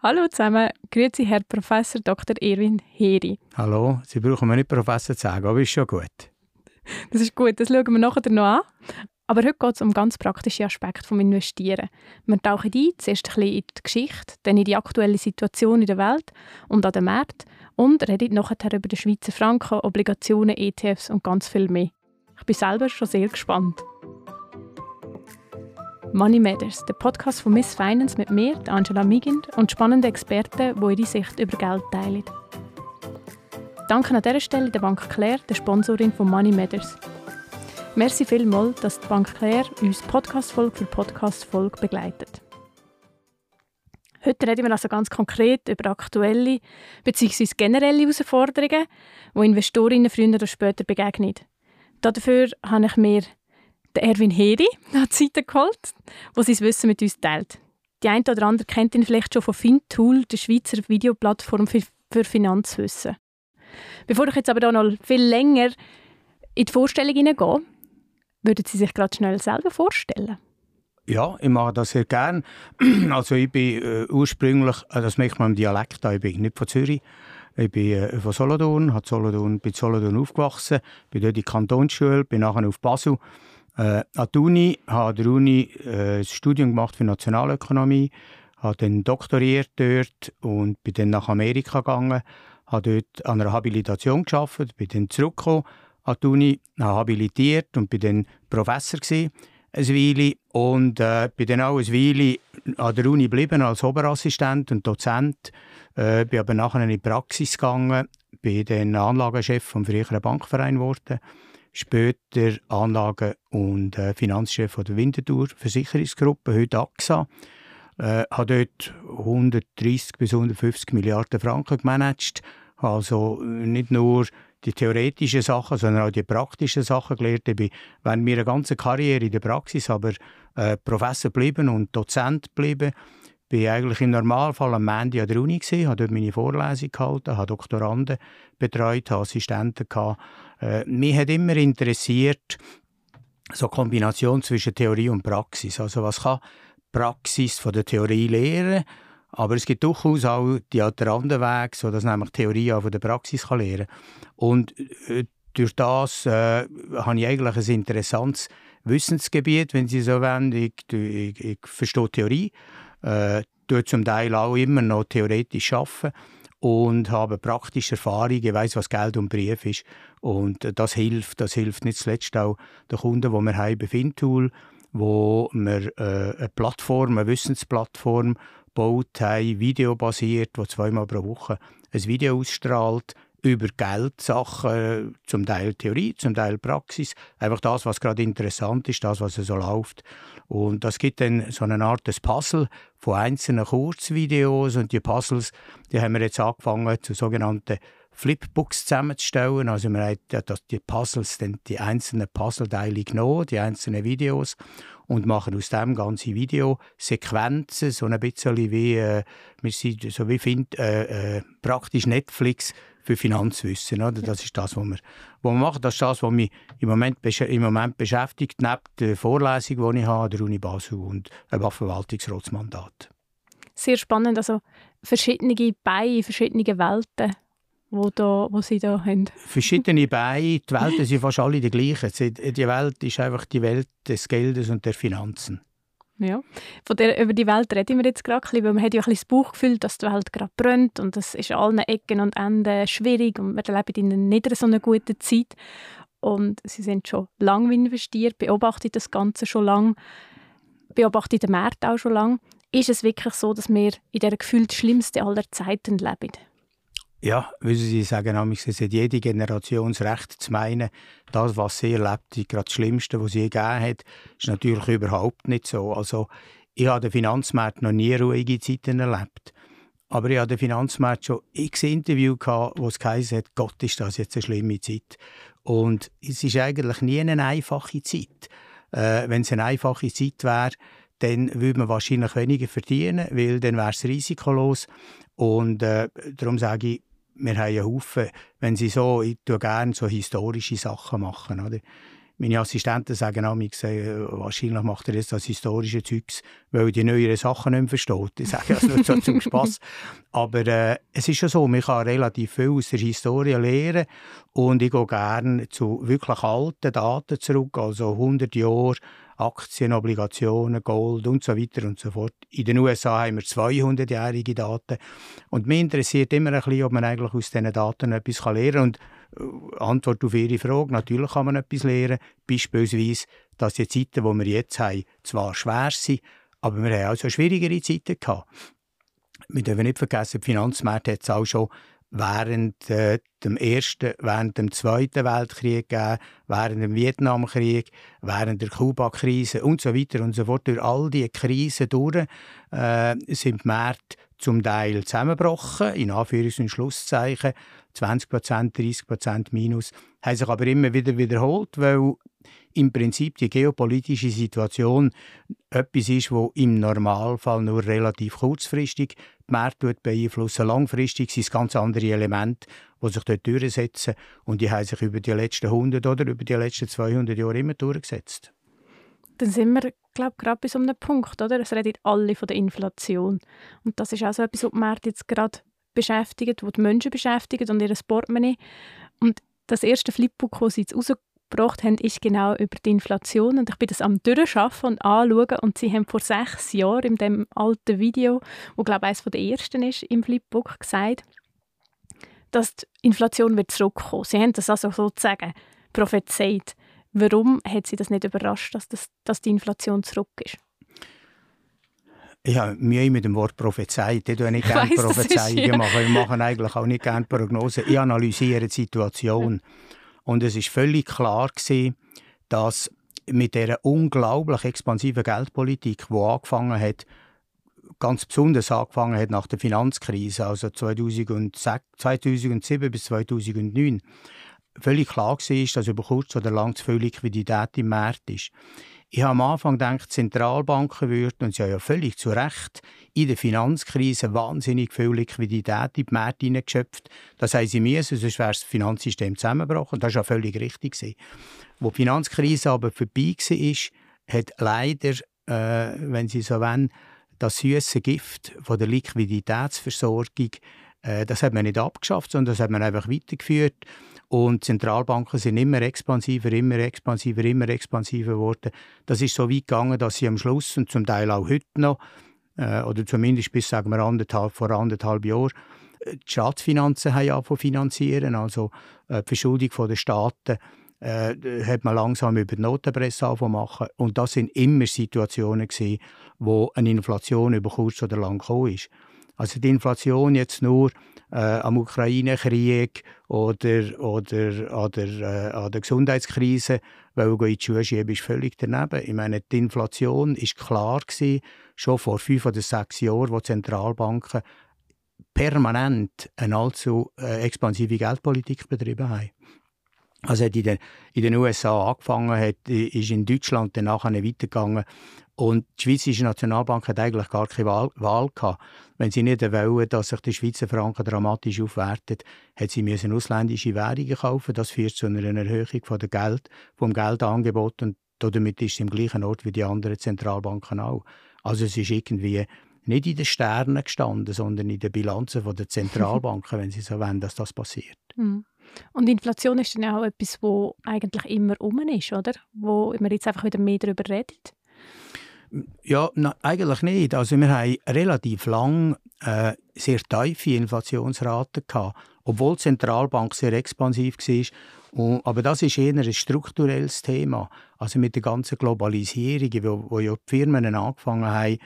Hallo zusammen, grüezi Herr Professor Dr. Erwin Heri. Hallo, Sie brauchen mir nicht Professor zu sagen, aber ist schon gut. Das ist gut, das schauen wir nachher noch an. Aber heute geht es um ganz praktische Aspekte vom Investieren. Wir tauchen ein, zuerst ein bisschen in die Geschichte, dann in die aktuelle Situation in der Welt und an den Märkten und reden nachher über den Schweizer Franken, Obligationen, ETFs und ganz viel mehr. Ich bin selber schon sehr gespannt. Money Matters, der Podcast von Miss Finance mit mir, Angela Migind und spannenden Experten, die ihre Sicht über Geld teilen. Danke an dieser Stelle der Bank Claire, der Sponsorin von Money Matters. Merci vielmals, dass die Bank Claire uns Podcast-Folge für Podcast-Folge begleitet. Heute reden wir also ganz konkret über aktuelle bzw. generelle Herausforderungen, die Investorinnen früher oder später begegnen. Dafür habe ich mir Erwin Heri an die Seite geholt, der sein Wissen mit uns teilt. Die eine oder andere kennt ihn vielleicht schon von FinTool, der Schweizer Videoplattform für, für Finanzwissen. Bevor ich jetzt aber noch viel länger in die Vorstellung hineingehe, würden Sie sich gerade schnell selber vorstellen? Ja, ich mache das sehr gerne. Also ich bin äh, ursprünglich, äh, das merkt man im Dialekt, ich bin nicht von Zürich, ich bin äh, von Solothurn, Solothurn, bin Solothurn aufgewachsen, bin dort in die Kantonsschule, bin nachher auf Basel äh, an der Uni, habe der Uni äh, ein Studium gemacht für Nationalökonomie, habe dann doktoriert dort und bin dann nach Amerika gegangen, habe dort an einer Habilitation geschafft, bin dann zurückgekommen an die Uni, habe habilitiert und bin dann Professor gewesen, eine Weile. Und äh, bin dann auch eine Weile an der Uni geblieben als Oberassistent und Dozent, äh, bin aber nachher in die Praxis gegangen, bin dann Anlagechef vom früheren Bankverein geworden später Anlagen- und äh, Finanzchef der Winterthur Versicherungsgruppe, heute AXA. Äh, habe dort 130 bis 150 Milliarden Franken gemanagt. Also nicht nur die theoretischen Sachen, sondern auch die praktischen Sachen gelernt. Ich bin während meiner ganzen Karriere in der Praxis aber äh, Professor geblieben und Dozent geblieben. Ich war eigentlich im Normalfall am Montag an der Uni, gewesen, habe dort meine Vorlesung gehalten, habe Doktoranden betreut, habe Assistenten gehabt. Äh, mich hat immer interessiert, so Kombination zwischen Theorie und Praxis. Also was kann Praxis von der Theorie lehren, aber es gibt durchaus auch die anderen Wege, so dass nämlich Theorie auch von der Praxis kann lernen Und äh, durch das äh, habe ich eigentlich ein interessantes Wissensgebiet, wenn Sie so wollen. Ich, ich, ich verstehe Theorie, äh, tue zum Teil auch immer noch theoretisch arbeiten und habe praktische Erfahrung, ich weiß, was Geld und Brief ist. Und das hilft, das hilft nicht zuletzt auch den Kunden, die wir haben bei Fintool, wo wir äh, eine Plattform, eine Wissensplattform baut haben, videobasiert, wo zweimal pro Woche ein Video ausstrahlt über Geldsachen, zum Teil Theorie, zum Teil Praxis, einfach das, was gerade interessant ist, das, was so läuft. Und das gibt dann so eine Art des Puzzle von einzelnen Kurzvideos und die Puzzles, die haben wir jetzt angefangen zu sogenannten Flipbooks zusammenzustellen. Also wir haben die Puzzles, die einzelnen Puzzleteile genommen, die einzelnen Videos und machen aus dem ganze Videosequenzen, so ein bisschen wie, äh, wir sind, so wie find, äh, äh, praktisch Netflix für Finanzwissen. Oder? Das ist das, was wir, was wir machen. Das ist das, was mich im Moment, im Moment beschäftigt, neben der Vorlesung, die ich habe an der Uni Basel und einem Verwaltungsratsmandat. Sehr spannend, also verschiedene Beine, verschiedene Welten wo, da, wo Sie da haben? Verschiedene Beine. Die Welten sind fast alle die gleichen. Die Welt ist einfach die Welt des Geldes und der Finanzen. Ja, Von der, über die Welt reden wir jetzt gerade, weil man hat ja ein bisschen das Bauchgefühl, dass die Welt gerade brennt und es ist an allen Ecken und Enden schwierig und wir leben in nicht so einer guten Zeit. Und Sie sind schon lange investiert, beobachten das Ganze schon lange, beobachten den Markt auch schon lange. Ist es wirklich so, dass wir in der gefühlt schlimmsten aller Zeiten leben? Ja, wissen Sie, sagen es hat jede Generation das Recht zu meinen, das, was sie erlebt, ist gerade das Schlimmste, was sie gegeben hat, ist natürlich überhaupt nicht so. Also, ich habe den Finanzmarkt noch nie ruhige Zeiten erlebt. Aber ich hatte den Finanzmarkt schon x Interview gehabt, wo es geheißen hat, Gott, ist das jetzt eine schlimme Zeit. Und es ist eigentlich nie eine einfache Zeit. Äh, Wenn es eine einfache Zeit wäre, dann würde man wahrscheinlich weniger verdienen, weil dann wäre es risikolos. Und äh, darum sage ich, wir haben einen Haufen, wenn Sie so, ich tue gerne so historische Sachen machen, oder? Meine Assistenten sagen auch, äh, wahrscheinlich macht er jetzt das historische Zeugs, weil er die neueren Sachen nicht mehr versteht. Ich sage das nur so zum Spass. Aber äh, es ist ja so, man kann relativ viel aus der Historie lernen und ich gehe gerne zu wirklich alten Daten zurück, also 100 Jahre Aktien, Obligationen, Gold und so weiter und so fort. In den USA haben wir 200-jährige Daten. Und mich interessiert immer ein bisschen, ob man eigentlich aus diesen Daten etwas lernen kann. Und äh, Antwort auf Ihre Frage, natürlich kann man etwas lernen. Beispielsweise, dass die Zeiten, die wir jetzt haben, zwar schwer sind, aber wir haben auch so schwierigere Zeiten gehabt. Wir dürfen nicht vergessen, die Finanzmärkte hat es auch schon während äh, dem ersten, während dem zweiten Weltkrieg gegeben, während dem Vietnamkrieg, während der Kuba-Krise und so weiter und so fort. Durch all diese Krisen durch äh, sind die Märkte zum Teil zusammengebrochen, in Anführungs- und Schlusszeichen, 20% 30% minus, haben sich aber immer wieder wiederholt, weil im Prinzip die geopolitische Situation etwas ist, wo im Normalfall nur relativ kurzfristig die Märkte beeinflussen. Langfristig sind es ganz andere Elemente, die sich dort durchsetzen und die haben sich über die letzten 100 oder über die letzten 200 Jahre immer durchgesetzt. Dann sind wir, glaube ich, gerade bei so einem Punkt, oder? Es reden alle von der Inflation. Und das ist auch etwas, was die Märkte jetzt gerade beschäftigt, was die Menschen beschäftigt und ihr Portemonnaie. Und das erste Flipbook, das sie jetzt rausgebracht haben, ist genau über die Inflation. Und ich bin das am Durchschaffen und anschauen. Und sie haben vor sechs Jahren in dem alten Video, wo glaube ich eines der ersten ist im Flipbook, gesagt, dass die Inflation wird zurückkommen. Sie haben das also sozusagen prophezeit. Warum hat Sie das nicht überrascht, dass, das, dass die Inflation zurück ist? Ich habe Mühe mit dem Wort prophezeit. Ich tue nicht gerne Prophezeiungen ja. Wir machen eigentlich auch nicht gerne Prognosen. Ich analysiere die Situation. Und es ist völlig klar gewesen, dass mit der unglaublich expansiven Geldpolitik, die angefangen hat, ganz besonders angefangen hat nach der Finanzkrise, also 2006, 2007 bis 2009, völlig klar war, dass über kurz oder lang zu viel Liquidität im Markt ist. Ich habe am Anfang gedacht, Zentralbanken würden, und sie haben ja völlig zu Recht, in der Finanzkrise wahnsinnig viel Liquidität in die Märkte hineingeschöpft. Das haben sie müssen, sonst wäre das Finanzsystem zusammengebrochen. Das war ja völlig richtig. Wo die Finanzkrise aber vorbei war, hat leider, äh, wenn Sie so wollen, das süße Gift von der Liquiditätsversorgung, das hat man nicht abgeschafft, sondern das hat man einfach weitergeführt. Und Zentralbanken sind immer expansiver, immer expansiver, immer expansiver geworden. Das ist so weit gegangen, dass sie am Schluss und zum Teil auch heute noch, äh, oder zumindest bis sagen wir anderthalb, vor anderthalb Jahren, äh, die Staatsfinanzen haben ja finanzieren, also äh, die Verschuldung der Staaten äh, hat man langsam über die Notenpresse machen und das sind immer Situationen gewesen, wo eine Inflation über kurz oder lang gekommen ist. Also die Inflation jetzt nur äh, am Ukraine-Krieg oder, oder, oder äh, an der Gesundheitskrise, weil in die Schuhe schieben, ist völlig daneben. Ich meine, die Inflation ist klar gewesen, schon vor fünf oder sechs Jahren, wo Zentralbanken permanent eine allzu äh, expansive Geldpolitik betrieben haben. Also hat in den, in den USA angefangen, hat, ist in Deutschland dann nachher weitergegangen. Und die Schweizerische Nationalbank hat eigentlich gar keine Wahl, Wahl gehabt. Wenn sie nicht wollen, dass sich der Schweizer Franken dramatisch aufwertet, hat sie müssen ausländische Währungen kaufen. Das führt zu einer Erhöhung von der Geld, vom Geldangebot und damit ist es im gleichen Ort wie die anderen Zentralbanken auch. Also es ist irgendwie nicht in den Sternen gestanden, sondern in den Bilanzen der Zentralbanken, wenn sie so wollen, dass das passiert. Mhm. Und Inflation ist dann auch etwas, wo eigentlich immer um ist, oder? Wo man jetzt einfach wieder mehr darüber redet. Ja, na, eigentlich nicht. Also wir haben relativ lang äh, sehr tiefe Inflationsraten gehabt, obwohl die Zentralbank sehr expansiv war. Und, aber das ist eher ein strukturelles Thema. Also mit der ganzen Globalisierung, wo, wo ja die Firmen angefangen haben,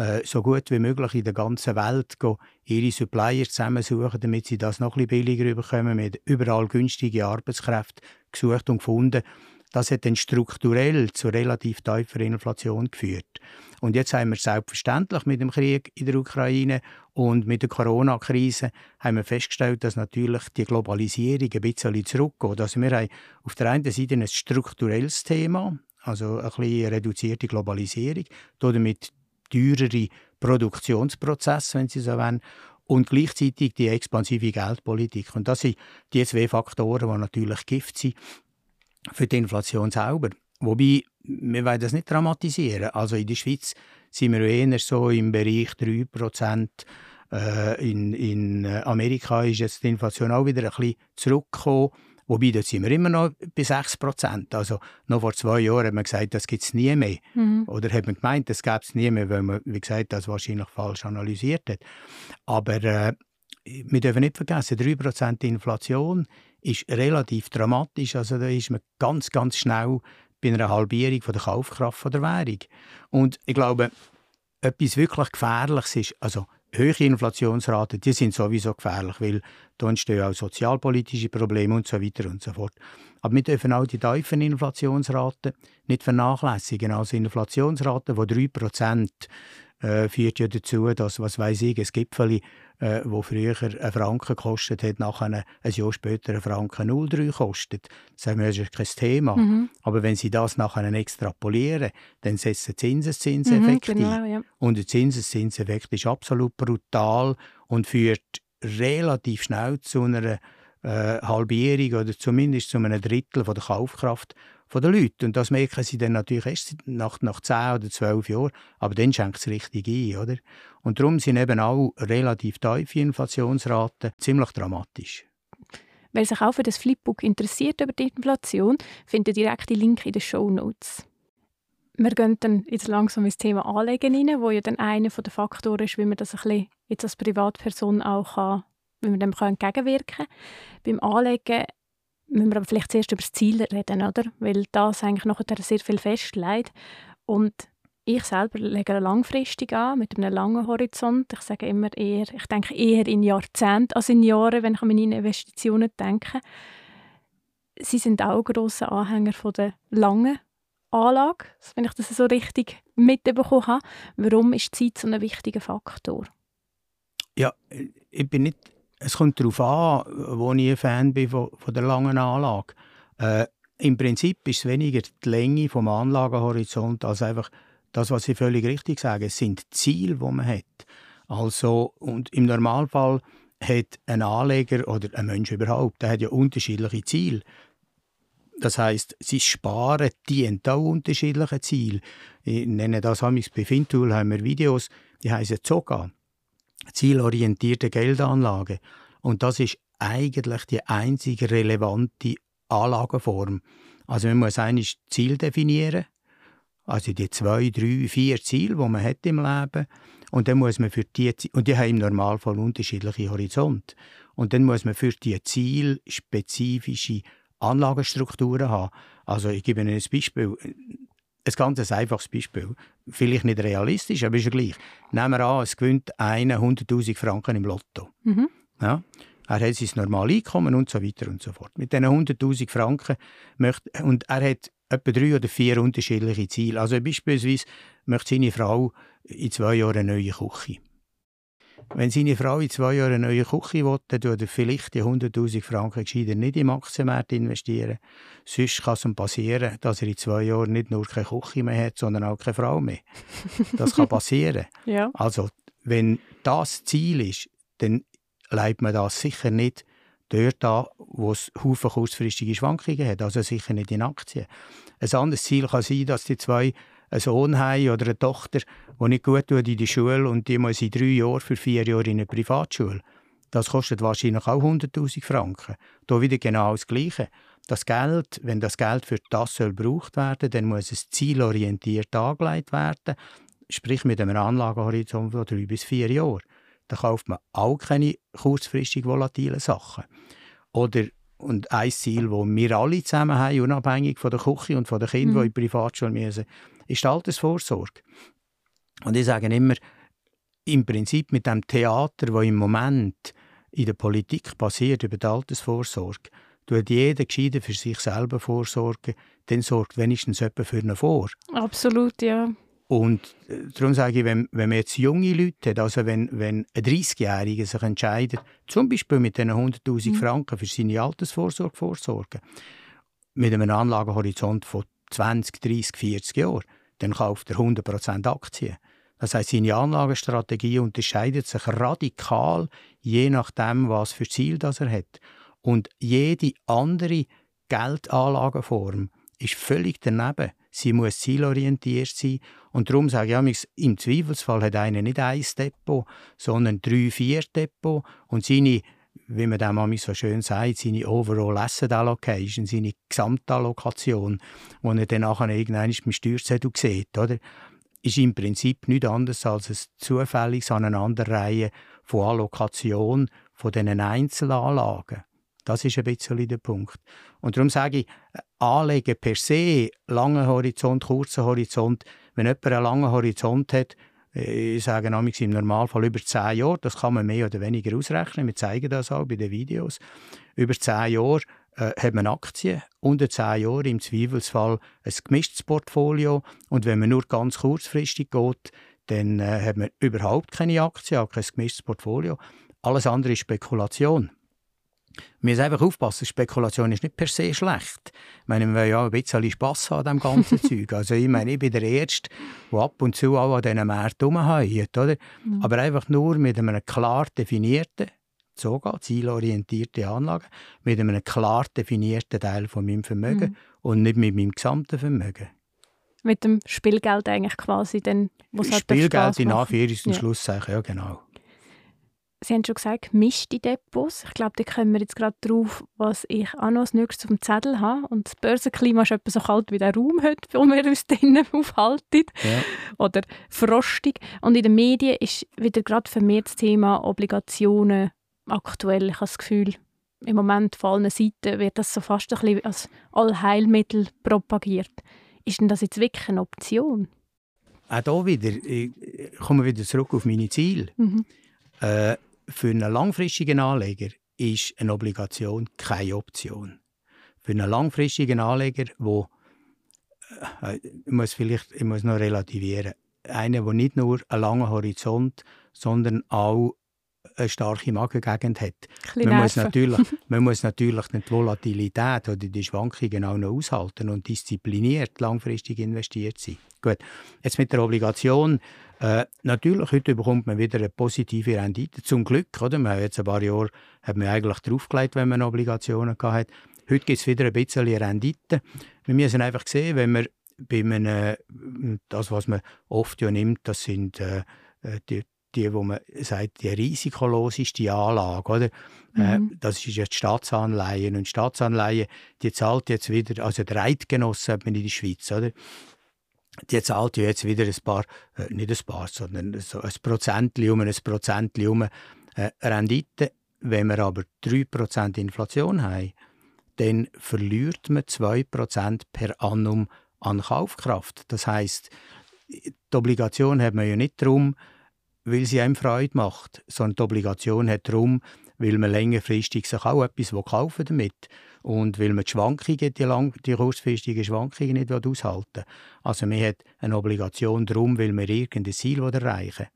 äh, so gut wie möglich in der ganzen Welt ihre Supplier zusammensuchen, damit sie das noch ein bisschen billiger bekommen. mit überall günstige Arbeitskräfte gesucht und gefunden. Das hat dann strukturell zu relativ tiefer Inflation geführt. Und jetzt haben wir selbstverständlich mit dem Krieg in der Ukraine und mit der Corona-Krise haben wir festgestellt, dass natürlich die Globalisierung ein bisschen zurückgeht. Also wir haben auf der einen Seite ein strukturelles Thema, also ein bisschen reduzierte Globalisierung, damit teurere Produktionsprozesse, wenn Sie so wollen, und gleichzeitig die expansive Geldpolitik. Und das sind die zwei Faktoren, die natürlich Gift sind. für die Inflation selber. Wobei, wir wollen das nicht dramatisieren. Also in der Schweiz sind wir eher so im Bereich 3%. Äh, in, in Amerika ist jetzt die Inflation auch wieder ein bisschen zurückgekommen. Wobei, da sind wir immer noch bei 6% Also, noch vor zwei Jahren hat man gesagt, das gibt es nie mehr. Mhm. Oder hat man gemeint, das gäbe es nie mehr, weil man, wie gesagt, das wahrscheinlich falsch analysiert hat. Aber äh, wir dürfen nicht vergessen, 3% Inflation ist relativ dramatisch. Also, da ist man ganz, ganz schnell bei einer Halbierung von der Kaufkraft von der Währung. Und ich glaube, etwas wirklich Gefährliches ist, also hohe Inflationsraten, die sind sowieso gefährlich, weil da entstehen auch sozialpolitische Probleme und so weiter und so fort. Aber wir dürfen auch die tiefen Inflationsraten nicht vernachlässigen. Also Inflationsraten von 3% äh, führt ja dazu, dass, was weiß ich, ein Gipfeli äh, wo früher ein Franken gekostet hat, nachher ein Jahr später ein Franken 0,3 kostet. Das ist kein Thema. Mhm. Aber wenn Sie das nachher extrapolieren, dann setzen Zinseszinseffekt mhm, genau, ein. Ja. Und der Zinseszinseffekt ist absolut brutal und führt relativ schnell zu einer äh, Halbierung oder zumindest zu einem Drittel von der Kaufkraft von den Leuten. Und das merken sie dann natürlich erst nach, nach 10 oder 12 Jahren, aber dann schenkt es richtig ein. Oder? Und darum sind eben auch relativ tiefe Inflationsraten ziemlich dramatisch. Wer sich auch für das Flipbook interessiert über die Inflation, findet direkt den Link in den Show Notes. Wir gehen dann jetzt langsam ins Thema Anlegen rein, wo ja dann einer der Faktoren ist, wie man das ein bisschen jetzt als Privatperson auch kann, wie man dem entgegenwirken kann. Beim Anlegen müssen wir aber vielleicht zuerst über das Ziel reden, oder? Weil das eigentlich noch sehr viel festlegt. Und ich selber lege langfristig an, mit einem langen Horizont. Ich sage immer eher, ich denke eher in Jahrzehnten als in Jahren, wenn ich an meine Investitionen denke. Sie sind auch grosse Anhänger von der langen Anlage, wenn ich das so richtig mitbekommen habe. Warum ist Zeit so ein wichtiger Faktor? Ja, ich bin nicht es kommt darauf an, wo ich ein Fan bin von, von der langen Anlage. Äh, Im Prinzip ist es weniger die Länge vom Anlagenhorizont als einfach das, was Sie völlig richtig sagen. Es sind Ziele, die man hat. Also, und im Normalfall hat ein Anleger oder ein Mensch überhaupt, der hat ja unterschiedliche Ziele. Das heißt, sie sparen dient auch unterschiedliche Ziele. Ich nenne das bei Fintool haben wir Videos, die heißen Zoga zielorientierte Geldanlage. Und das ist eigentlich die einzige relevante Anlageform. Also man muss eigentlich Ziel definieren, also die zwei, drei, vier Ziele, die man hat im Leben, und dann muss man für die und die haben im Normalfall unterschiedliche Horizonte. Und dann muss man für die Ziel spezifische Anlagestrukturen haben. Also ich gebe Ihnen ein Beispiel ein ganz einfaches Beispiel. Vielleicht nicht realistisch, aber ist ja gleich. Nehmen wir an, es gewinnt einer 100'000 Franken im Lotto. Mhm. Ja? Er hat sein normales Einkommen und so weiter und so fort. Mit diesen 100'000 Franken möchte, und er hat etwa drei oder vier unterschiedliche Ziele. Also beispielsweise möchte seine Frau in zwei Jahren eine neue Küche. Wenn seine Frau in zwei Jahren eine neue Küche will, dann tut er vielleicht die 100'000 Franken gescheiter nicht im Aktienmarkt investieren. Sonst kann es ihm passieren, dass er in zwei Jahren nicht nur keine Küche mehr hat, sondern auch keine Frau mehr. Das kann passieren. ja. Also, wenn das Ziel ist, dann leitet man das sicher nicht dort an, wo es Haufen kurzfristige Schwankungen hat, also sicher nicht in Aktien. Ein anderes Ziel kann sein, dass die zwei einen Sohn haben oder eine Tochter, die nicht gut tut in die Schule und die muss in drei Jahren für vier Jahre in eine Privatschule. Das kostet wahrscheinlich auch 100'000 Franken. Da wieder genau das Gleiche. Das Geld, wenn das Geld für das soll gebraucht werden, dann muss es zielorientiert angelegt werden, sprich mit einem Anlagehorizont von drei bis vier Jahren. Da kauft man auch keine kurzfristig volatilen Sachen. Oder und ein Ziel, das wir alle zusammen haben, unabhängig von der Küche und von den Kindern, mhm. die in die Privatschule müssen, ist die Altersvorsorge. Und ich sage immer, im Prinzip mit dem Theater, das im Moment in der Politik passiert über die Altersvorsorge, tut jeder gescheiter für sich selber vorsorgen, dann sorgt wenigstens jemand für ihn vor. Absolut, ja. Und äh, darum sage ich, wenn, wenn man jetzt junge Leute hat, also wenn, wenn ein 30-Jähriger sich entscheidet, zum Beispiel mit diesen 100'000 mhm. Franken für seine Altersvorsorge vorsorgen, mit einem Anlagehorizont von 20, 30, 40 Jahren, dann kauft er 100% Aktien. Das heißt, seine Anlagestrategie unterscheidet sich radikal, je nachdem, was für Ziel das er hat. Und jede andere Geldanlagenform ist völlig daneben. Sie muss zielorientiert sein. Und darum sage ich, im Zweifelsfall hat einer nicht ein Depot, sondern drei, vier Depot und seine wie man dem so schön sagt, seine Overall Asset Allocation, seine Gesamtallokation, die er dann nachher irgendwann beim Steuerzettel sieht, oder? ist im Prinzip nichts anderes als ein zufälliges Aneinanderreihen von Allokation von diesen Einzelanlagen. Das ist ein bisschen der Punkt. Und darum sage ich, Anlegen per se, langer Horizont, kurzer Horizont, wenn jemand einen langen Horizont hat, ich sage nämlich im Normalfall über zehn Jahre, das kann man mehr oder weniger ausrechnen, wir zeigen das auch bei den Videos, über zehn Jahre äh, hat man Aktien, unter zehn Jahren im Zweifelsfall ein gemischtes Portfolio. Und wenn man nur ganz kurzfristig geht, dann äh, hat man überhaupt keine Aktien, auch kein gemischtes Portfolio. Alles andere ist Spekulation. Wir müssen einfach aufpassen, Spekulation ist nicht per se schlecht. Ich meine, wir wollen ja ein bisschen Spass haben an diesem ganzen Zeug. Also ich meine, ich bin der Erste, der ab und zu auch an diesen Märkten rumheuert, oder? Mhm. Aber einfach nur mit einem klar definierten, sogar zielorientierte Anlage, mit einem klar definierten Teil von meinem Vermögen mhm. und nicht mit meinem gesamten Vermögen. Mit dem Spielgeld eigentlich quasi, dann, was halt Spielgeld in Anführungs- und ja. Schlusszeichen, ja genau. Sie haben schon gesagt, gemischte Depots. Ich glaube, da kommen wir jetzt gerade drauf, was ich auch noch als nächstes auf dem Zettel habe. Und das Börsenklima ist etwa so kalt wie der Raum heute, wo wir uns drinnen aufhalten. Ja. Oder frostig. Und in den Medien ist wieder gerade vermehrt das Thema Obligationen aktuell. Ich habe das Gefühl, im Moment von allen Seiten wird das so fast ein bisschen als Allheilmittel propagiert. Ist denn das jetzt wirklich eine Option? Auch hier wieder, ich komme wieder zurück auf meine Ziele. Mhm. Äh, für einen langfristigen Anleger ist eine Obligation keine Option. Für einen langfristigen Anleger, wo äh, ich muss vielleicht ich muss noch relativieren, einer, der nicht nur einen langen Horizont, sondern auch eine starke Magengegend hat. Man muss, natürlich, man muss natürlich die Volatilität oder die Schwankungen auch noch aushalten und diszipliniert langfristig investiert sein. Gut, jetzt mit der Obligation äh, natürlich, heute bekommt man wieder eine positive Rendite. Zum Glück, oder? Man hat jetzt ein paar Jahre hat man eigentlich draufgelegt, wenn man Obligationen hatte. Heute gibt es wieder ein bisschen Rendite. Wir müssen einfach sehen, wenn man bei einem, das, was man oft ja nimmt, das sind äh, äh die, die, wo man sagt, die risikoloseste Anlage, oder? Äh, mhm. Äh, das ist jetzt Staatsanleihen. Und Staatsanleihen, die zahlt jetzt wieder, also der Eidgenosse hat man in der Schweiz, oder? Die zahlt ja jetzt wieder ein paar, äh, nicht ein paar, sondern so ein Prozent um ein Prozent um äh, Rendite. Wenn wir aber 3% Inflation haben, dann verliert man 2% per annum an Kaufkraft. Das heißt, die Obligation hat man ja nicht darum, weil sie einem Freude macht, sondern die Obligation hat darum, weil man längerfristig sich auch etwas kaufen damit und weil man die Schwankungen, die, lang, die kurzfristigen Schwankungen nicht aushalten will. Also man hat eine Obligation darum, weil man irgendein Ziel erreichen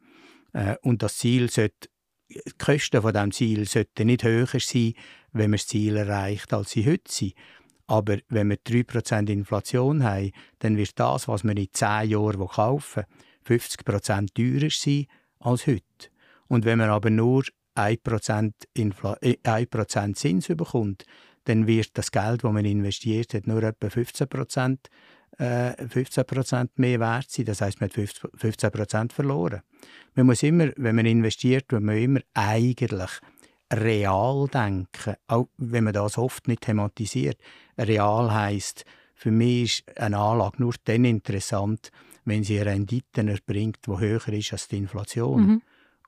will. Äh, und das Ziel sollte, die Kosten von diesem Ziel sollten nicht höher sein, wenn man das Ziel erreicht, als sie heute sind. Aber wenn wir 3% Inflation haben, dann wird das, was man in 10 Jahren kaufen will, 50% teurer sein als heute. Und wenn man aber nur 1%, Infl äh, 1 Zins bekommt, dann wird das Geld, das man investiert hat, nur etwa 15 Prozent äh, 15 mehr wert sein. Das heißt, man hat 15 Prozent verloren. Man muss immer, wenn man investiert, muss man immer eigentlich real denken, auch wenn man das oft nicht thematisiert. Real heißt, für mich ist eine Anlage nur dann interessant, wenn sie Renditen erbringt, die höher ist als die Inflation. Mhm.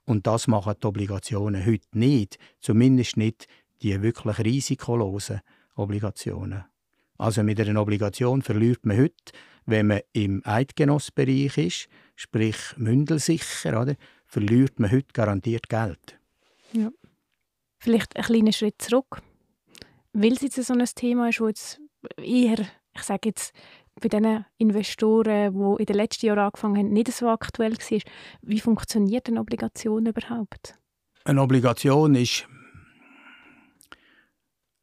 Und das machen die Obligationen heute nicht, zumindest nicht die wirklich risikolosen Obligationen. Also mit einer Obligation verliert man heute, wenn man im Eidgenossbereich ist, sprich mündelsicher, oder, verliert man heute garantiert Geld. Ja. Vielleicht ein kleiner Schritt zurück. Weil es jetzt so ein Thema ist, wo jetzt eher, ich sage jetzt, bei den Investoren, die in den letzten Jahren angefangen haben, nicht so aktuell war. Wie funktioniert eine Obligation überhaupt? Eine Obligation ist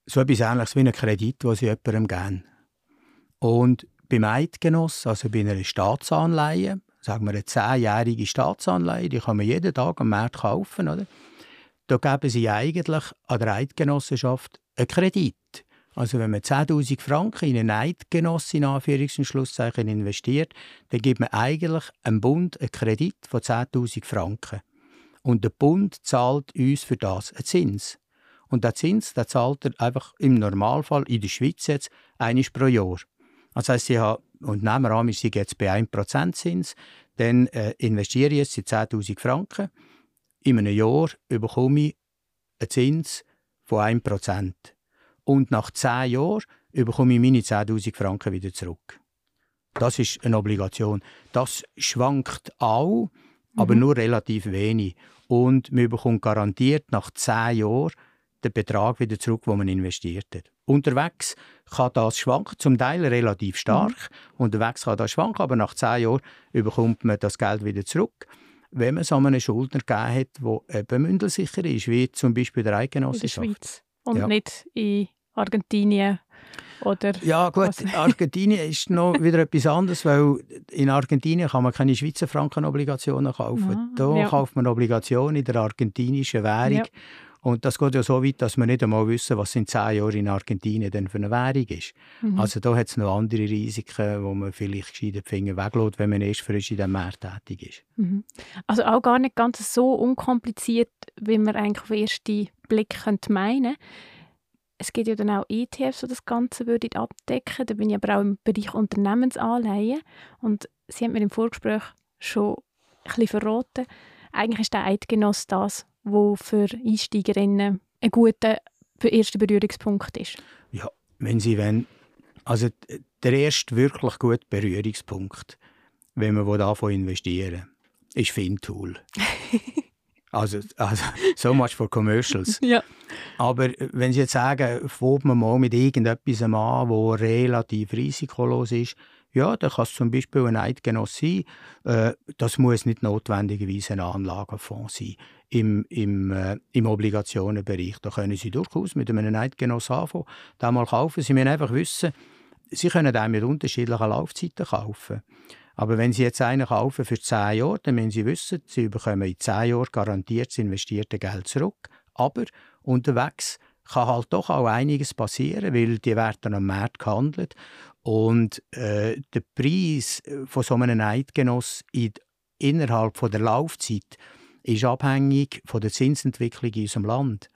so etwas Ähnliches wie ein Kredit, den sie jemandem geben. Und beim Eidgenoss, also bei einer Staatsanleihe, sagen wir eine zehnjährige Staatsanleihe, die kann man jeden Tag am Markt kaufen, oder? da geben sie eigentlich an der Eidgenossenschaft einen Kredit Also wenn man 10'000 Franken in einen Eidgenoss in Anführungs- und Schlusszeichen investiert, dann gibt man eigentlich einem Bund einen Kredit von 10'000 Franken. Und der Bund zahlt uns für das einen Zins. Und der Zins der zahlt er einfach im Normalfall in der Schweiz jetzt einmal pro Jahr. Das heisst, ich habe, und nehmen wir an, wir sind jetzt bei 1% Zins, dann äh, investiere ich jetzt in 10'000 Franken. In einem Jahr bekomme ich einen Zins von 1%. Und nach 10 Jahren bekomme ich meine 10'000 Franken wieder zurück. Das ist eine Obligation. Das schwankt auch, aber mhm. nur relativ wenig. Und man bekommt garantiert nach 10 Jahren den Betrag wieder zurück, den man investiert hat. Unterwegs kann das schwanken, zum Teil relativ stark. Mhm. Unterwegs kann das schwanken, aber nach 10 Jahren bekommt man das Geld wieder zurück wenn man es an einen Schuldner gegeben hat, der eben mündelsicher ist, wie zum Beispiel der Eidgenossenschaft. In der Schweiz und ja. nicht in Argentinien oder ja gut, Argentinien ist noch wieder etwas anderes, weil in Argentinien kann man keine Schweizer Frankenobligationen kaufen. Ja, da ja. kauft man Obligationen in der argentinischen Währung. Ja. Und das geht ja so weit, dass wir nicht einmal wissen, was in zehn Jahren in Argentinien denn für eine Währung ist. Mhm. Also da hat es noch andere Risiken, wo man vielleicht gescheite Finger weglässt, wenn man erst frisch in diesem Markt tätig ist. Mhm. Also auch gar nicht ganz so unkompliziert, wie man eigentlich auf den ersten Blick könnte meinen es gibt ja dann auch ETFs, die das Ganze würden abdecken. Da bin ich aber auch im Bereich Unternehmensanleihen. Und Sie haben mir im Vorgespräch schon ein bisschen verraten, eigentlich ist der Eidgenoss das, wo für Einsteigerinnen ein guter erster Berührungspunkt ist. Ja, wenn Sie wollen, also der erste wirklich gute Berührungspunkt, wenn man davon investieren will, ist Fintool. also, also so much for commercials. ja. Aber wenn Sie jetzt sagen, fängt man mal mit irgendetwas an, das relativ risikolos ist, ja, da kann es zum Beispiel ein Eidgenoss sein. Äh, das muss nicht notwendigerweise ein Anlagefonds sein. Im, im, äh, im Obligationenbereich, da können Sie durchaus mit einem Eidgenoss anfangen, den mal kaufen. Sie müssen einfach wissen, Sie können auch mit unterschiedlichen Laufzeiten kaufen. Aber wenn Sie jetzt einen kaufen für 10 Jahre, dann müssen Sie wissen, Sie bekommen in 10 Jahren garantiert das investierte Geld zurück. Aber unterwegs kann halt doch auch einiges passieren, weil die werden am Markt gehandelt und äh, der Preis äh, von so einem Eidgenoss in, innerhalb von der Laufzeit ist abhängig von der Zinsentwicklung in unserem Land.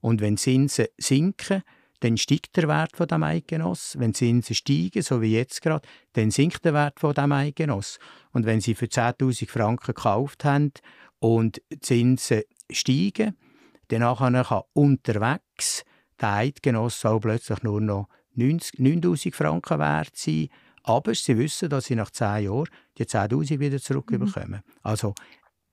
Und wenn Zinsen sinken, dann steigt der Wert von dem Eidgenoss. Wenn Zinsen steigen, so wie jetzt gerade, dann sinkt der Wert von dem Eidgenoss. Und wenn Sie für 10.000 Franken gekauft haben und Zinsen steigen, dann kann unterwegs der Eidgenoss auch plötzlich nur noch 9000 Franken wert sein. Aber sie wissen, dass sie nach 10 Jahren die 10.000 wieder zurückbekommen. Mhm. Also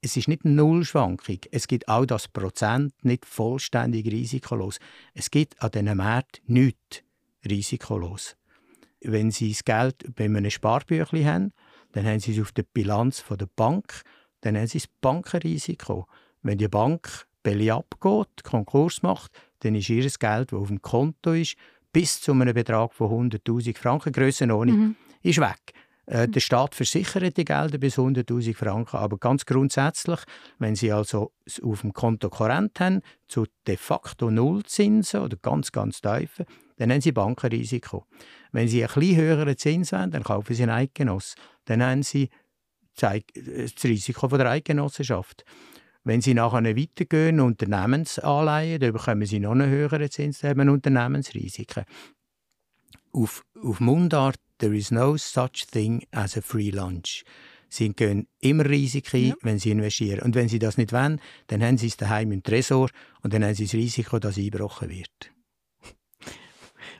es ist nicht eine Nullschwankung. Es gibt auch das Prozent nicht vollständig risikolos. Es gibt an diesen Märkten nichts risikolos. Wenn Sie das Geld bei einem Sparbüchlein haben, dann haben Sie es auf der Bilanz der Bank, dann haben Sie das Bankenrisiko. Wenn die Bank Belly abgeht, Konkurs macht, dann ist Ihr Geld, das auf dem Konto ist, bis zu einem Betrag von 100'000 Franken, Grössenordnung, mhm. ist weg. Äh, der Staat versichert die Gelder bis 100'000 Franken, aber ganz grundsätzlich, wenn Sie also auf dem Konto Korrent haben, zu de facto Nullzinsen oder ganz, ganz tiefen, dann haben Sie Bankenrisiko. Wenn Sie einen etwas höheren Zins wollen, dann kaufen Sie einen Eidgenoss. Dann haben Sie das Risiko der Eidgenossenschaft. Wenn Sie nachher weitergehen, Unternehmensanleihen, dann bekommen Sie noch einen höheren Zins, dann haben Unternehmensrisiken. Auf, auf Mundart, there is no such thing as a free lunch. Sie gehen immer Risiken ja. wenn Sie investieren. Und wenn Sie das nicht wollen, dann haben Sie es daheim im Tresor und dann haben Sie das Risiko, dass eingebrochen wird.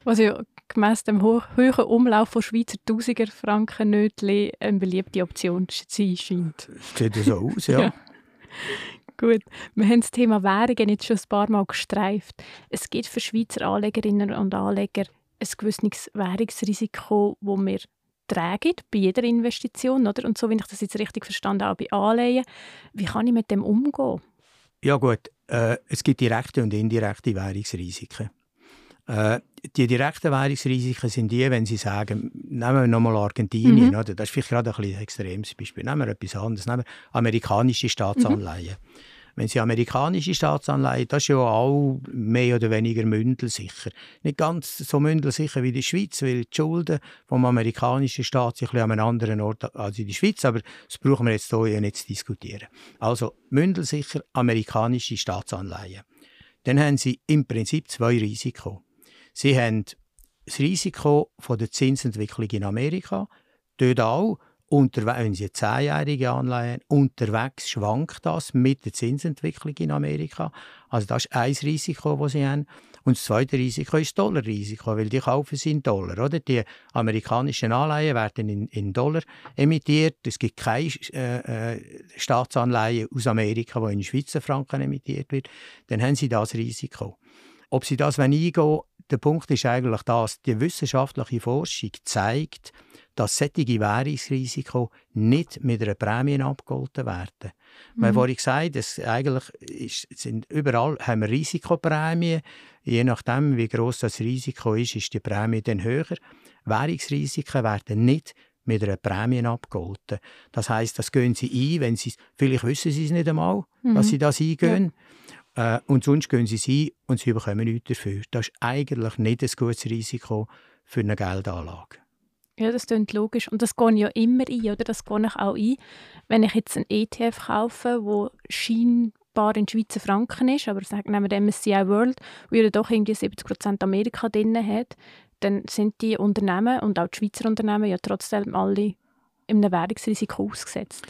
Was ja gemäss dem ho hohen Umlauf von Schweizer Tausiger Franken Nötli eine beliebte Option zu sein scheint. Sieht so aus, ja. ja. Gut, wir haben das Thema Währungen jetzt schon ein paar Mal gestreift. Es gibt für Schweizer Anlegerinnen und Anleger ein gewisses Währungsrisiko, das wir tragen bei jeder Investition. Oder? Und so, wie ich das jetzt richtig verstanden habe, bei Anleihen. Wie kann ich mit dem umgehen? Ja gut, äh, es gibt direkte und indirekte Währungsrisiken. Äh, die direkten Währungsrisiken sind die, wenn Sie sagen, nehmen wir nochmal Argentinien, mhm. oder? das ist vielleicht gerade ein, ein extremes Beispiel, nehmen wir etwas anderes, nehmen wir amerikanische Staatsanleihen. Wenn Sie amerikanische Staatsanleihen, das ist ja auch mehr oder weniger mündelsicher. Nicht ganz so mündelsicher wie der Schweiz, weil die Schulden vom amerikanischen Staat sind ein an einem anderen Ort als in der Schweiz, aber das brauchen wir jetzt hier nicht zu diskutieren. Also mündelsicher amerikanische Staatsanleihen. Dann haben Sie im Prinzip zwei Risiken. Sie haben das Risiko von der Zinsentwicklung in Amerika, dort auch, wenn Sie zehnjährige Anleihen unterwegs schwankt das mit der Zinsentwicklung in Amerika. Also das ist ein Risiko, das Sie haben. Und das zweite Risiko ist das Dollarrisiko, weil die kaufen sie in Dollar. Oder? Die amerikanischen Anleihen werden in, in Dollar emittiert. Es gibt keine äh, äh, Staatsanleihen aus Amerika, die in Schweizer Franken emittiert wird. Dann haben sie das Risiko. Ob sie das eingehen der Punkt ist eigentlich das, die wissenschaftliche Forschung zeigt, dass solche Währungsrisiko nicht mit einer Prämie abgeholten werden. Mhm. Wir haben vorhin gesagt, dass eigentlich ist, sind überall haben wir Risikoprämien. Je nachdem, wie groß das Risiko ist, ist die Prämie dann höher. Währungsrisiken werden nicht mit einer Prämie abgeholten. Das heißt, das gehen sie ein, wenn sie vielleicht wissen sie es nicht einmal, mhm. dass sie das eingehen. Ja. Äh, und sonst gehen sie es ein und sie bekommen nichts dafür. Das ist eigentlich nicht ein gutes Risiko für eine Geldanlage. Ja, das klingt logisch. Und das gehe ich ja immer ein, oder? Das gehe ich auch ein. Wenn ich jetzt einen ETF kaufe, wo scheinbar in Schweizer Franken ist, aber sagen wir dem MSCI World, wo ja doch irgendwie 70% Amerika drin hat, dann sind die Unternehmen und auch die Schweizer Unternehmen ja trotzdem alle einem Währungsrisiko ausgesetzt.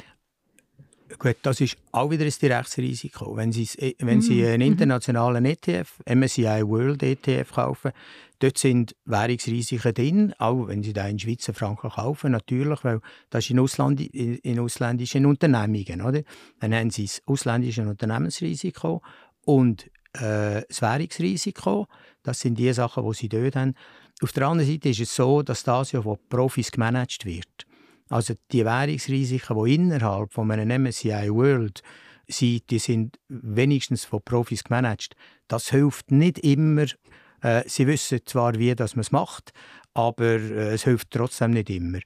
Gut, das ist auch wieder ein direktes Risiko. Wenn Sie, wenn mhm. Sie einen mhm. internationalen ETF, MSCI World ETF kaufen, dort sind Währungsrisiken drin, auch wenn Sie da in Schweizer Franken kaufen, natürlich, weil das ist in, Ausland, in ausländischen Unternehmungen. Oder? Dann haben Sie das ausländische Unternehmensrisiko und äh, das Währungsrisiko. Das sind die Sachen, die Sie dort haben. Auf der anderen Seite ist es so, dass das ja von Profis gemanagt wird. Also die Währungsrisiken, die innerhalb von einem MSCI World sind, die sind wenigstens von Profis gemanagt. Das hilft nicht immer. Äh, sie wissen zwar, wie das man es macht, aber äh, es hilft trotzdem nicht immer.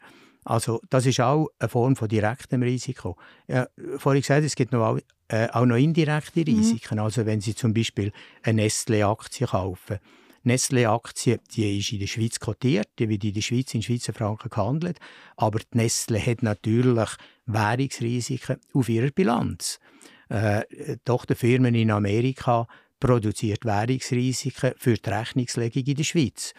Also das ist auch eine Form von direktem Risiko. Ja, vorhin gesagt, es gibt noch auch, äh, auch noch indirekte mhm. Risiken. Mhm. Also wenn Sie zum Beispiel eine Nestle-Aktie kaufen, Nestle-Aktie, die ist in der Schweiz kotiert, die wird in der Schweiz in Schweizer Franken gehandelt, aber die Nestle hat natürlich Währungsrisiken auf ihrer Bilanz. Äh, Tochterfirmen in Amerika produziert Währungsrisiken für die Rechnungslegung in der Schweiz.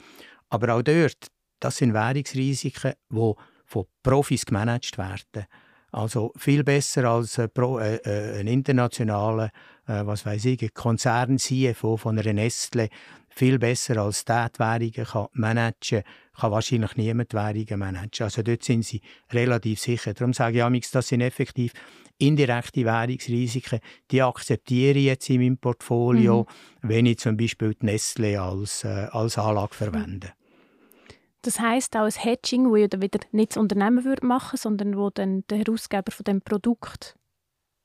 Aber auch dort, das sind Währungsrisiken, die von Profis gemanagt werden. Also viel besser als ein, Pro, äh, äh ein internationaler, äh, was weiß ich, Konzern-CFO von einer Nestle, viel besser als der die Währungen kann managen kann, wahrscheinlich niemand die Währungen managen. Also dort sind sie relativ sicher. Darum sage ich amigs, das sind effektiv indirekte Währungsrisiken, die akzeptiere ich jetzt in meinem Portfolio, mhm. wenn ich zum Beispiel die Nestle als, äh, als Anlage verwende. Das heißt auch ein Hedging, wo ja dann wieder nicht das Unternehmen würde machen, sondern wo dann der Herausgeber von dem Produkt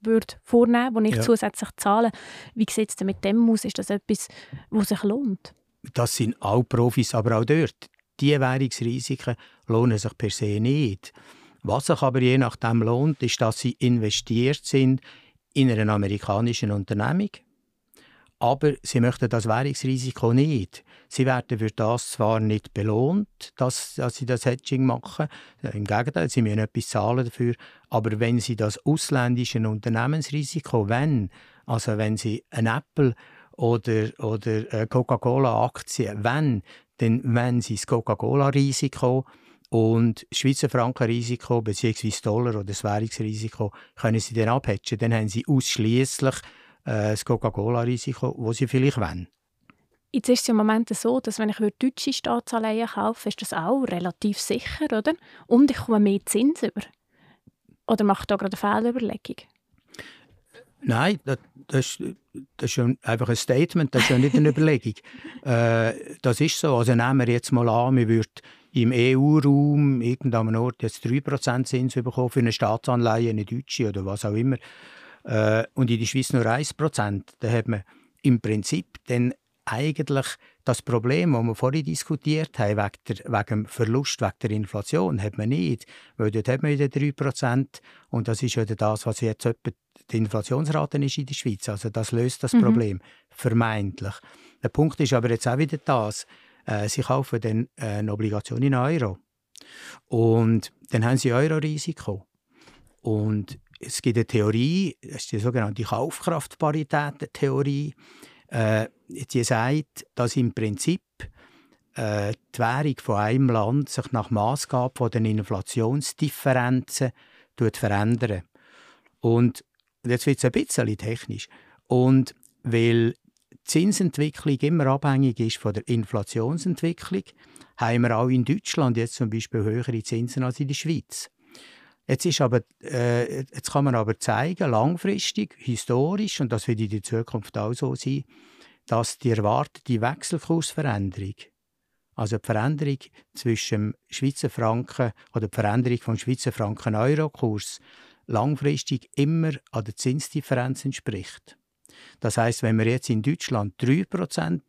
würde vornehmen, wo ich ja. zusätzlich zahle. Wie sieht es denn mit dem aus? Ist das etwas, was sich lohnt? Das sind auch Profis, aber auch dort. Die Währungsrisiken lohnen sich per se nicht. Was sich aber je nachdem lohnt, ist, dass sie investiert sind in einer amerikanischen Unternehmung aber sie möchten das Währungsrisiko nicht. Sie werden für das zwar nicht belohnt, dass, dass sie das Hedging machen, im Gegenteil, sie müssen etwas zahlen dafür, aber wenn sie das ausländische Unternehmensrisiko wenn, also wenn sie ein Apple oder, oder Coca-Cola-Aktie wenn, dann wenn sie das Coca-Cola-Risiko und Schweizer Frankenrisiko bzw. Dollar oder das Währungsrisiko können sie dann abhatchen. Dann haben sie ausschließlich das Coca-Cola-Risiko, das sie vielleicht wollen. Jetzt ist es im Moment so, dass wenn ich deutsche Staatsanleihen kaufe, ist das auch relativ sicher, oder? Und ich komme mehr Zins über. Oder mache ich da gerade eine Fehlüberlegung? Nein, das, das, das, ist einfach ein Statement, das ist ja nicht eine Überlegung. äh, das ist so. Also nehmen wir jetzt mal an, wir würden im EU-Raum irgendeinem Ort jetzt 3% Zins bekommen für eine Staatsanleihe, eine deutsche oder was auch immer äh, und in der Schweiz nur 1%, da hat man im Prinzip dann eigentlich das Problem, das wir vorhin diskutiert haben, wegen, der, wegen dem Verlust, wegen der Inflation, hat man nicht. Weil dort hat man wieder 3% und das ist ja das, was jetzt etwa die Inflationsrate ist in der Schweiz. Also das löst das mhm. Problem, vermeintlich. Der Punkt ist aber jetzt auch wieder das, äh, sie kaufen dann äh, eine Obligation in Euro. Und dann haben sie Euro-Risiko. Und es gibt eine Theorie, das ist die sogenannte Kaufkraftparitäten-Theorie, äh, die sagt, dass im Prinzip äh, die Währung von einem Land sich nach Maßgabe von den Inflationsdifferenzen verändert. Und jetzt wird es ein bisschen technisch. Und weil die Zinsentwicklung immer abhängig ist von der Inflationsentwicklung, haben wir auch in Deutschland jetzt zum Beispiel höhere Zinsen als in der Schweiz. Jetzt, ist aber, äh, jetzt kann man aber zeigen, langfristig, historisch, und das wird in der Zukunft auch so sein, dass die erwartete Wechselkursveränderung, also die Veränderung zwischen Schweizer Franken oder die Veränderung vom Schweizer Franken-Euro-Kurs langfristig immer an der Zinsdifferenz entspricht. Das heißt, wenn wir jetzt in Deutschland 3%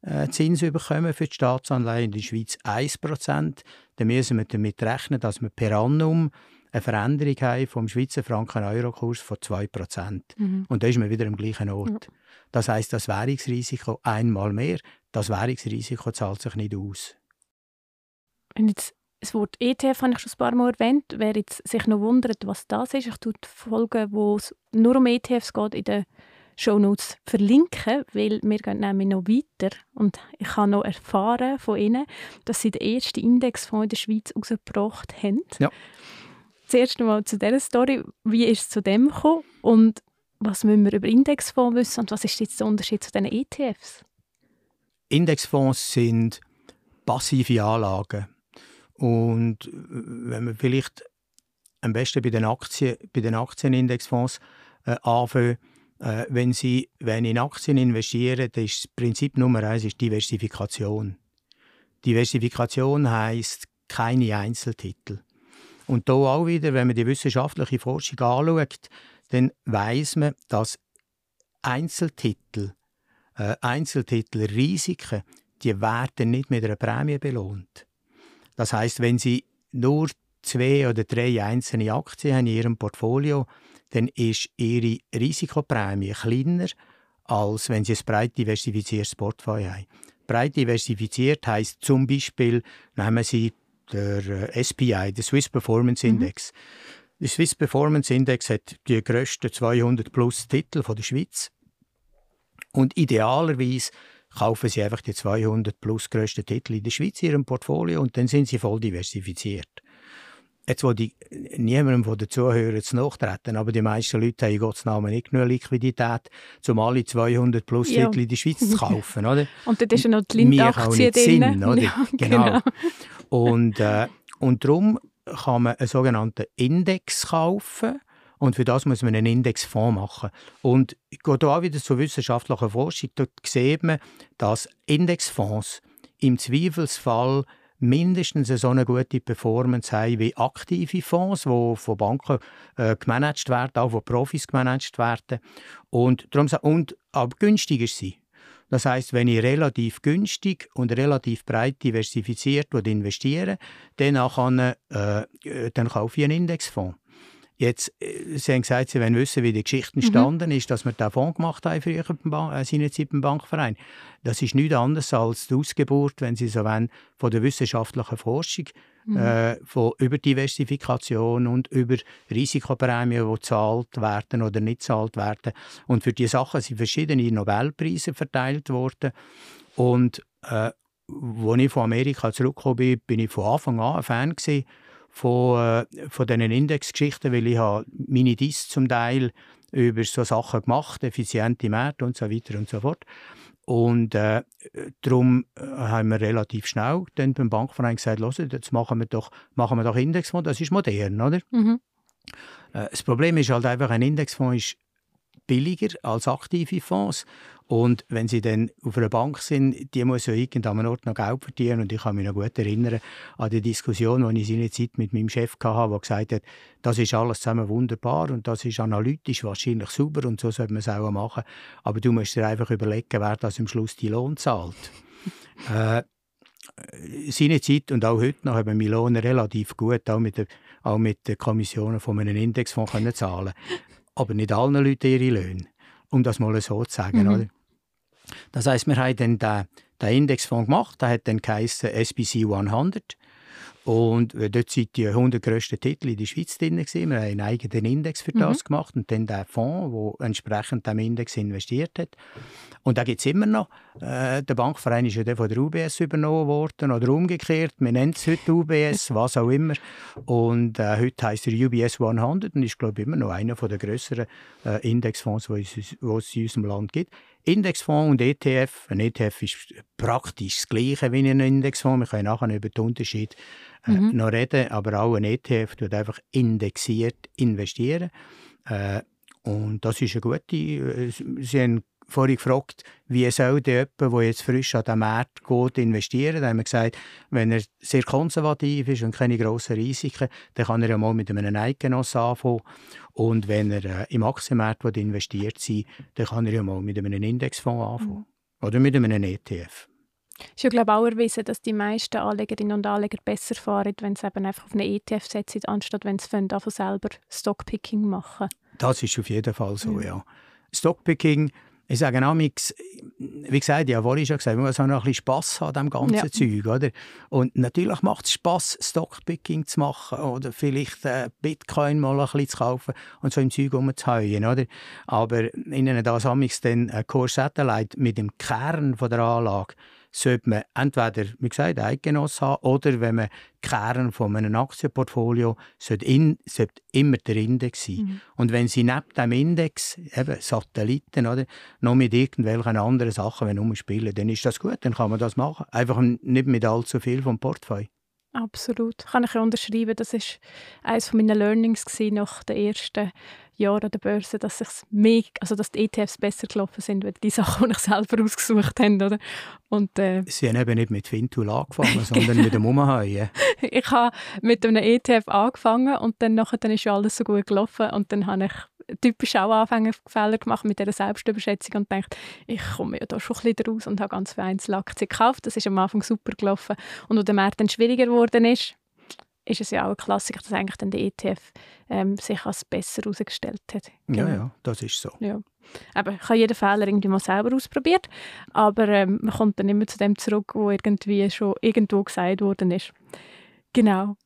äh, Zins bekommen für die Staatsanleihen, in der Schweiz 1%, dann müssen wir damit rechnen, dass wir per annum eine Veränderung haben vom Schweizer Franken-Euro-Kurs von 2%. Mhm. Und da ist man wieder am gleichen Ort. Das heißt, das Währungsrisiko einmal mehr, das Währungsrisiko zahlt sich nicht aus. Wenn jetzt das Wort ETF habe ich schon ein paar Mal erwähnt. Wer jetzt sich noch wundert, was das ist, ich tue die Folgen, wo es nur um ETFs geht, in den Shownotes verlinken, weil wir gehen nämlich noch weiter und ich habe noch erfahren von ihnen, dass sie den ersten Indexfonds in der Schweiz herausgebracht haben. Ja. Zuerst einmal zu dieser Story. Wie ist es zu dem gekommen und was müssen wir über Indexfonds wissen und was ist jetzt der Unterschied zu den ETFs? Indexfonds sind passive Anlagen. Und wenn man vielleicht am besten bei den, Aktien, bei den Aktienindexfonds äh, anfangen, äh, wenn Sie wenn in Aktien investieren, dann ist das Prinzip Nummer eins ist Diversifikation. Diversifikation heißt keine Einzeltitel. Und da auch wieder, wenn man die wissenschaftliche Forschung anschaut, dann weiß man, dass Einzeltitel, äh, Einzeltitelrisiken, die werden nicht mit einer Prämie belohnt. Das heißt, wenn Sie nur zwei oder drei einzelne Aktien haben in Ihrem Portfolio, dann ist Ihre Risikoprämie kleiner, als wenn Sie ein breit diversifiziertes Portfolio haben. Breit diversifiziert heißt zum Beispiel, nehmen Sie der äh, SPI, der Swiss Performance mhm. Index. Mhm. Der Swiss Performance Index hat die grössten 200 plus Titel von der Schweiz. Und idealerweise kaufen Sie einfach die 200 plus grössten Titel in der Schweiz in Ihrem Portfolio und dann sind Sie voll diversifiziert. Jetzt will ich niemandem von den Zuhörern zu nachtreten, aber die meisten Leute haben in Gottes Namen nicht genug Liquidität, um alle 200 plus ja. Titel in der Schweiz zu kaufen. Oder? Und dort ist ja noch die Lindaktie drin. oder? Ja, genau. genau. Und, äh, und darum kann man einen sogenannten Index kaufen. Und für das muss man einen Indexfonds machen. Und ich gehe hier auch wieder zur wissenschaftlichen Forschung. Dort sieht man, dass Indexfonds im Zweifelsfall mindestens so eine gute Performance haben wie aktive Fonds, die von Banken äh, gemanagt werden, auch von Profis gemanagt werden. Und, darum, und aber günstiger sind. Das heißt, wenn ich relativ günstig und relativ breit diversifiziert investiere, dann, äh, äh, dann kaufe ich einen Indexfonds. Jetzt, äh, Sie haben gesagt, Sie wollen wissen, wie die Geschichte mhm. entstanden mhm. ist, dass wir diesen Fonds gemacht haben, früher beim Bank, äh, seinerzeit beim Bankverein. Das ist nichts anderes als die Ausgeburt, wenn Sie so wollen, von der wissenschaftlichen Forschung, mhm. äh, von über Diversifikation und über Risikoprämien, die gezahlt werden oder nicht gezahlt werden. Und für diese Sachen sind verschiedene Nobelpreise verteilt worden. Und äh, als ich von Amerika zurückgekommen bin, bin ich von Anfang an ein Fan gewesen von, äh, von diesen Indexgeschichten, weil ich habe meine DIS zum Teil über so Sachen gemacht, effiziente Märkte und so weiter und so fort. Und äh, darum äh, haben wir relativ schnell dann beim Bankverein gesagt, jetzt machen wir doch, machen wir doch Indexfonds, das ist modern, oder? Mhm. Äh, das Problem ist halt einfach, ein Indexfonds ist billiger als aktive Fonds. Und wenn sie dann auf einer Bank sind, die muss ja irgendeinem Ort noch Geld verdienen. Und ich kann mich noch gut erinnern an die Diskussion, die ich seine Zeit mit meinem Chef hatte, der gesagt hat, das ist alles zusammen wunderbar und das ist analytisch wahrscheinlich super und so sollte man es auch machen. Aber du musst dir einfach überlegen, wer das am Schluss die Lohn zahlt. äh, seine Zeit und auch heute noch haben wir Lohn relativ gut, auch mit, der, auch mit den Kommissionen von einem Indexfonds können zahlen Aber nicht allen Leuten ihre Löhne, um das mal so zu sagen. Mhm. Oder? Das heisst, wir haben dann den, den Indexfonds gemacht, der hat dann geheißen SBC 100. Und äh, dort sind die 100 grössten Titel in der Schweiz drin. Gewesen. Wir haben einen eigenen Index für das mhm. gemacht und dann den Fonds, der entsprechend dem Index investiert hat. Und da gibt es immer noch. Äh, der Bankverein ist ja dann von der UBS übernommen worden oder umgekehrt. Wir nennen es heute UBS, was auch immer. Und äh, heute heisst er UBS 100 und ist, glaube ich, immer noch einer der grösseren äh, Indexfonds, die es in unserem Land gibt. Indexfonds und ETF. Ein ETF ist praktisch das Gleiche wie ein Indexfonds. Wir können nachher über den Unterschied äh, mhm. noch reden, aber auch ein ETF tut einfach indexiert investieren. Äh, und das ist eine gute. Äh, sie haben vorhin gefragt, wie soll der jemand, der jetzt frisch an den Markt geht, investieren? Da haben wir gesagt, wenn er sehr konservativ ist und keine grossen Risiken, dann kann er ja mal mit einem Eidgenoss anfangen. Und wenn er äh, im Aktienmarkt investiert sein dann kann er ja mal mit einem Indexfonds anfangen. Mhm. Oder mit einem ETF. Es ist ja, glaube ich, auch erwiesen, dass die meisten Anlegerinnen und Anleger besser fahren, wenn sie eben einfach auf einen ETF setzen, anstatt wenn sie von selber Stockpicking machen. Das ist auf jeden Fall so, ja. ja. Stockpicking ich sage auch, wie gesagt, ja, vorhin schon gesagt, man muss auch noch ein bisschen Spass haben an dem ganzen ja. Zeug, oder? Und natürlich macht es Spass, Stockpicking zu machen oder vielleicht äh, Bitcoin mal ein bisschen zu kaufen und so im Zeug rumzuheuen, oder? Aber ihnen das amigs dann ein Core Satellite mit dem Kern von der Anlage sollte man entweder, wie gesagt, Eidgenoss haben oder wenn man Kern von einem Aktienportfolio sollte, in, sollte immer der Index sein. Mhm. Und wenn Sie neben dem Index, eben Satelliten, oder, noch mit irgendwelchen anderen Sachen umspielen, dann ist das gut, dann kann man das machen. Einfach nicht mit allzu viel vom Portfolio. Absolut. Kann ich unterschreiben. Das war eines meiner Learnings nach den ersten Jahren an der Börse, dass, mehr, also dass die ETFs besser gelaufen sind, als die Sachen, die ich selber ausgesucht habe. Oder? Und, äh, Sie haben eben nicht mit Fintool angefangen, sondern mit dem Umhauen. ich habe mit einem ETF angefangen und dann, nachher, dann ist ja alles so gut gelaufen und dann habe ich typisch auch Anfängerfehler gemacht mit dieser Selbstüberschätzung und denkt, ich komme ja da schon ein bisschen raus und habe ganz viele Einzelaktien gekauft. Das ist am Anfang super gelaufen. Und als der Markt dann schwieriger geworden ist, ist es ja auch ein Klassiker, dass eigentlich dann der ETF ähm, sich als besser herausgestellt hat. Genau. Ja, ja, das ist so. Ja. Aber ich habe jeden Fehler irgendwie mal selber ausprobiert, aber ähm, man kommt dann immer zu dem zurück, wo irgendwie schon irgendwo gesagt worden ist. Genau.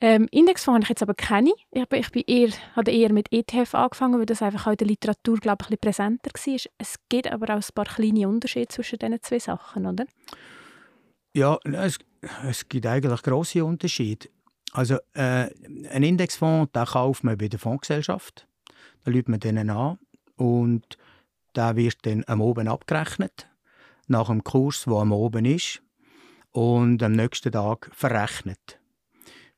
Ähm, Indexfonds habe ich jetzt aber keine. Ich, ich bin eher, habe eher mit ETF angefangen, weil das einfach auch in der Literatur glaube ich, ein bisschen präsenter war. Es gibt aber auch ein paar kleine Unterschiede zwischen diesen zwei Sachen, oder? Ja, es, es gibt eigentlich grosse Unterschiede. Also äh, ein Indexfonds, den kauft man bei der Fondsgesellschaft. Da lädt man denen an und der wird dann am Oben abgerechnet, nach dem Kurs, der am Oben ist, und am nächsten Tag verrechnet.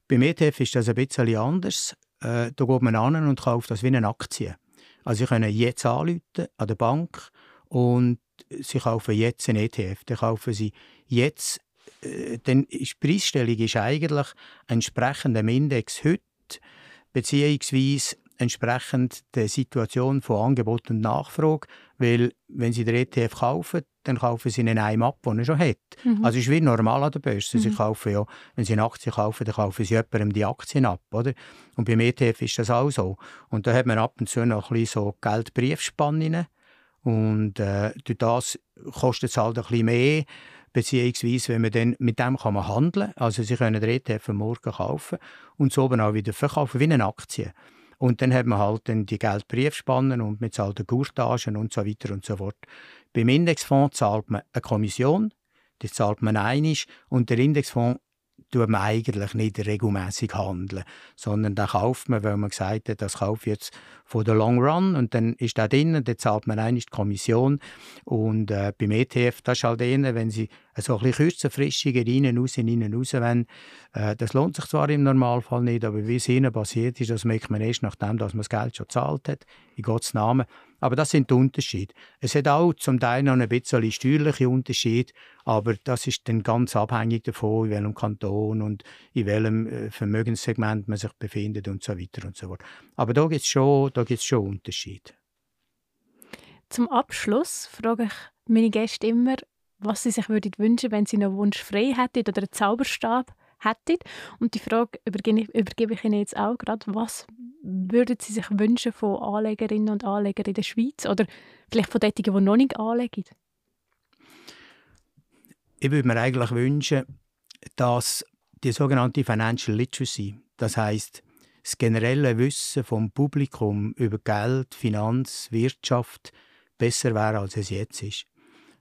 Beim ETF ist das ein bisschen anders. Äh, da geht man an und kauft das wie eine Aktie. Also Sie können jetzt anrufen an der Bank und Sie kaufen jetzt einen ETF. Dann kaufen Sie jetzt, äh, denn die Preisstellung ist eigentlich entsprechend dem Index heute, beziehungsweise entsprechend der Situation von Angebot und Nachfrage. Weil, wenn Sie den ETF kaufen, dann kaufen sie ihn einem ab, den er schon hat. Mhm. Also es ist wie normal an der Börse. Mhm. Sie kaufen ja, wenn sie eine Aktie kaufen, dann kaufen sie jemandem die Aktien ab. Oder? Und beim ETF ist das auch so. Und da hat man ab und zu noch ein bisschen so Geldbriefspannen. Und äh, durch das kostet es halt ein bisschen mehr beziehungsweise wenn man dann, mit dem kann man handeln, also Sie können den ETF morgen kaufen und so auch wieder verkaufen, wie eine Aktie. Und dann hat man halt dann die Geldbriefspannen und man zahlt Gurtagen und so weiter und so fort. Beim Indexfonds zahlt man eine Kommission, das zahlt man einig und der Indexfonds tut man eigentlich nicht regelmäßig handeln, sondern da kauft man, weil man gesagt hat, das kaufe jetzt von der Long Run und dann ist da drin, dann zahlt man eigentlich die Kommission und äh, beim ETF, das ist halt eher, wenn Sie so ein bisschen kürzenfristiger rein, raus, rein, raus wollen, äh, das lohnt sich zwar im Normalfall nicht, aber wie es Ihnen passiert ist, das merkt man erst nachdem, dass man das Geld schon gezahlt hat, in Gottes Namen, Aber das sind die Unterschiede. Es hat auch zum Teil noch ein bisschen steuerliche Unterschiede, aber das ist dann ganz abhängig davon, in welchem Kanton und in welchem äh, Vermögenssegment man sich befindet und so weiter und so fort. Aber da gibt es schon, schon Unterschiede. Zum Abschluss frage ich meine Gäste immer, was sie sich würden wünschen, wenn sie einen Wunsch frei hätten oder einen Zauberstab hätten. Und die Frage übergebe ich, Ihnen jetzt auch gerade. Was würden Sie sich wünschen von Anlegerinnen und Anlegern in der Schweiz oder vielleicht von denen, die noch nicht anlegen? Ich würde mir eigentlich wünschen, dass die sogenannte Financial Literacy, das heißt das generelle Wissen vom Publikum über Geld, Finanz, Wirtschaft besser wäre, als es jetzt ist.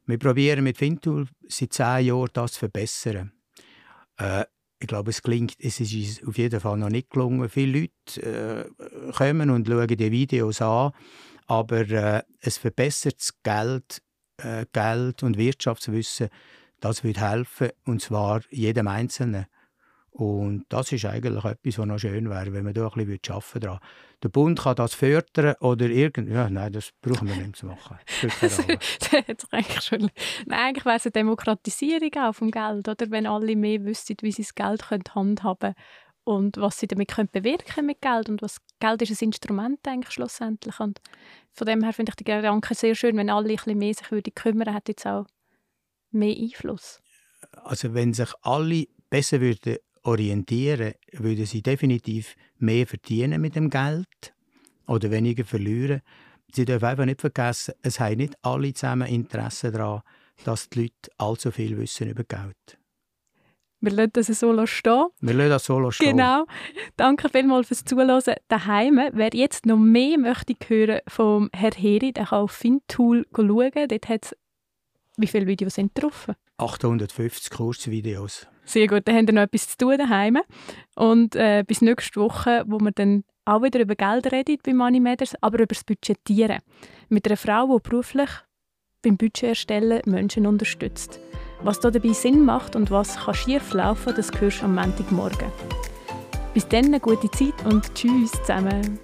Wir probieren mit Fintool seit zehn Jahren das zu verbessern. Äh, ich glaube, es klingt, es ist uns auf jeden Fall noch nicht gelungen. Viele Leute äh, kommen und schauen die Videos an, aber äh, es verbessert das Geld, äh, Geld und Wirtschaftswissen, das würde helfen, und zwar jedem Einzelnen. Und das ist eigentlich etwas, was noch schön wäre, wenn man da ein bisschen arbeiten daran. Der Bund kann das fördern oder irgend... Ja, nein, das brauchen wir nicht zu machen. eigentlich schon... Nein, eigentlich wäre es eine Demokratisierung auch vom Geld, oder? Wenn alle mehr wüssten, wie sie das Geld handhaben können und was sie damit können bewirken mit Geld und was Geld ist ein Instrument eigentlich schlussendlich und von dem her finde ich die Gedanken sehr schön, wenn alle ein bisschen mehr sich würden kümmern, hätte jetzt auch mehr Einfluss. Also wenn sich alle besser würden orientieren, würden sie definitiv mehr verdienen mit dem Geld oder weniger verlieren. Sie dürfen einfach nicht vergessen, es haben nicht alle zusammen Interesse daran, dass die Leute allzu viel wissen über Geld. Wir lassen das so stehen. Wir lassen das so stehen. Genau. Danke vielmals fürs Zuhören daheim. Wer jetzt noch mehr möchte hören vom Herr Heri, der kann auf Fintool schauen. Dort hat wie viele Videos sind drauf? 850 Kursvideos. Sehr gut, dann haben wir noch etwas zu tun daheim. Und äh, bis nächste Woche, wo wir dann auch wieder über Geld reden bei Money Matters, aber über das Budgetieren. Mit einer Frau, die beruflich beim Budget erstellen Menschen unterstützt. Was da dabei Sinn macht und was kann schief laufen, das hörst du am Montagmorgen. Bis dann eine gute Zeit und tschüss zusammen.